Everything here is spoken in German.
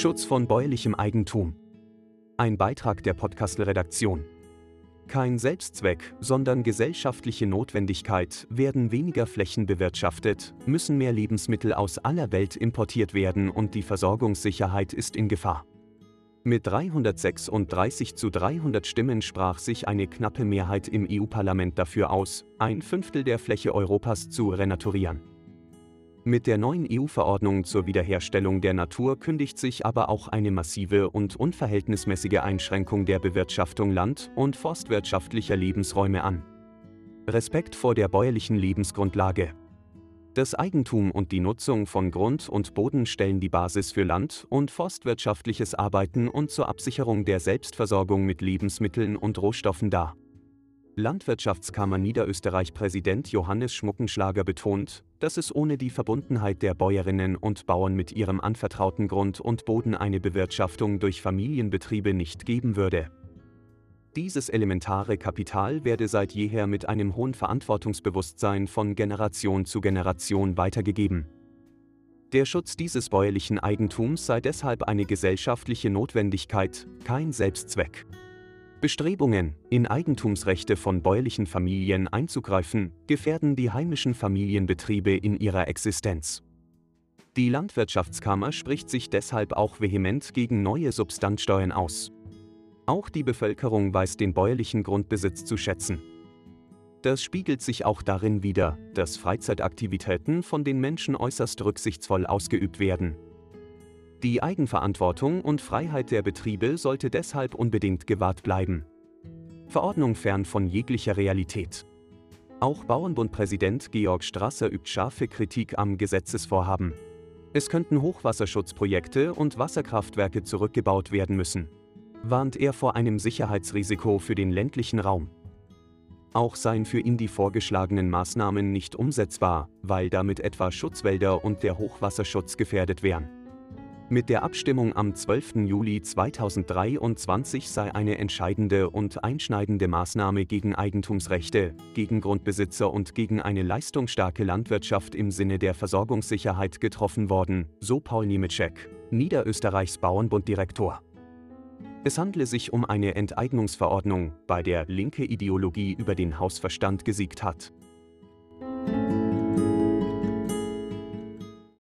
Schutz von bäuerlichem Eigentum. Ein Beitrag der Podcast-Redaktion. Kein Selbstzweck, sondern gesellschaftliche Notwendigkeit, werden weniger Flächen bewirtschaftet, müssen mehr Lebensmittel aus aller Welt importiert werden und die Versorgungssicherheit ist in Gefahr. Mit 336 zu 300 Stimmen sprach sich eine knappe Mehrheit im EU-Parlament dafür aus, ein Fünftel der Fläche Europas zu renaturieren. Mit der neuen EU-Verordnung zur Wiederherstellung der Natur kündigt sich aber auch eine massive und unverhältnismäßige Einschränkung der Bewirtschaftung land- und forstwirtschaftlicher Lebensräume an. Respekt vor der bäuerlichen Lebensgrundlage. Das Eigentum und die Nutzung von Grund und Boden stellen die Basis für land- und forstwirtschaftliches Arbeiten und zur Absicherung der Selbstversorgung mit Lebensmitteln und Rohstoffen dar. Landwirtschaftskammer Niederösterreich-Präsident Johannes Schmuckenschlager betont, dass es ohne die Verbundenheit der Bäuerinnen und Bauern mit ihrem anvertrauten Grund und Boden eine Bewirtschaftung durch Familienbetriebe nicht geben würde. Dieses elementare Kapital werde seit jeher mit einem hohen Verantwortungsbewusstsein von Generation zu Generation weitergegeben. Der Schutz dieses bäuerlichen Eigentums sei deshalb eine gesellschaftliche Notwendigkeit, kein Selbstzweck. Bestrebungen, in Eigentumsrechte von bäuerlichen Familien einzugreifen, gefährden die heimischen Familienbetriebe in ihrer Existenz. Die Landwirtschaftskammer spricht sich deshalb auch vehement gegen neue Substanzsteuern aus. Auch die Bevölkerung weiß den bäuerlichen Grundbesitz zu schätzen. Das spiegelt sich auch darin wider, dass Freizeitaktivitäten von den Menschen äußerst rücksichtsvoll ausgeübt werden, die Eigenverantwortung und Freiheit der Betriebe sollte deshalb unbedingt gewahrt bleiben. Verordnung fern von jeglicher Realität. Auch Bauernbundpräsident Georg Strasser übt scharfe Kritik am Gesetzesvorhaben. Es könnten Hochwasserschutzprojekte und Wasserkraftwerke zurückgebaut werden müssen. Warnt er vor einem Sicherheitsrisiko für den ländlichen Raum. Auch seien für ihn die vorgeschlagenen Maßnahmen nicht umsetzbar, weil damit etwa Schutzwälder und der Hochwasserschutz gefährdet wären. Mit der Abstimmung am 12. Juli 2023 sei eine entscheidende und einschneidende Maßnahme gegen Eigentumsrechte, gegen Grundbesitzer und gegen eine leistungsstarke Landwirtschaft im Sinne der Versorgungssicherheit getroffen worden, so Paul Niemitschek, Niederösterreichs Bauernbunddirektor. Es handle sich um eine Enteignungsverordnung, bei der linke Ideologie über den Hausverstand gesiegt hat.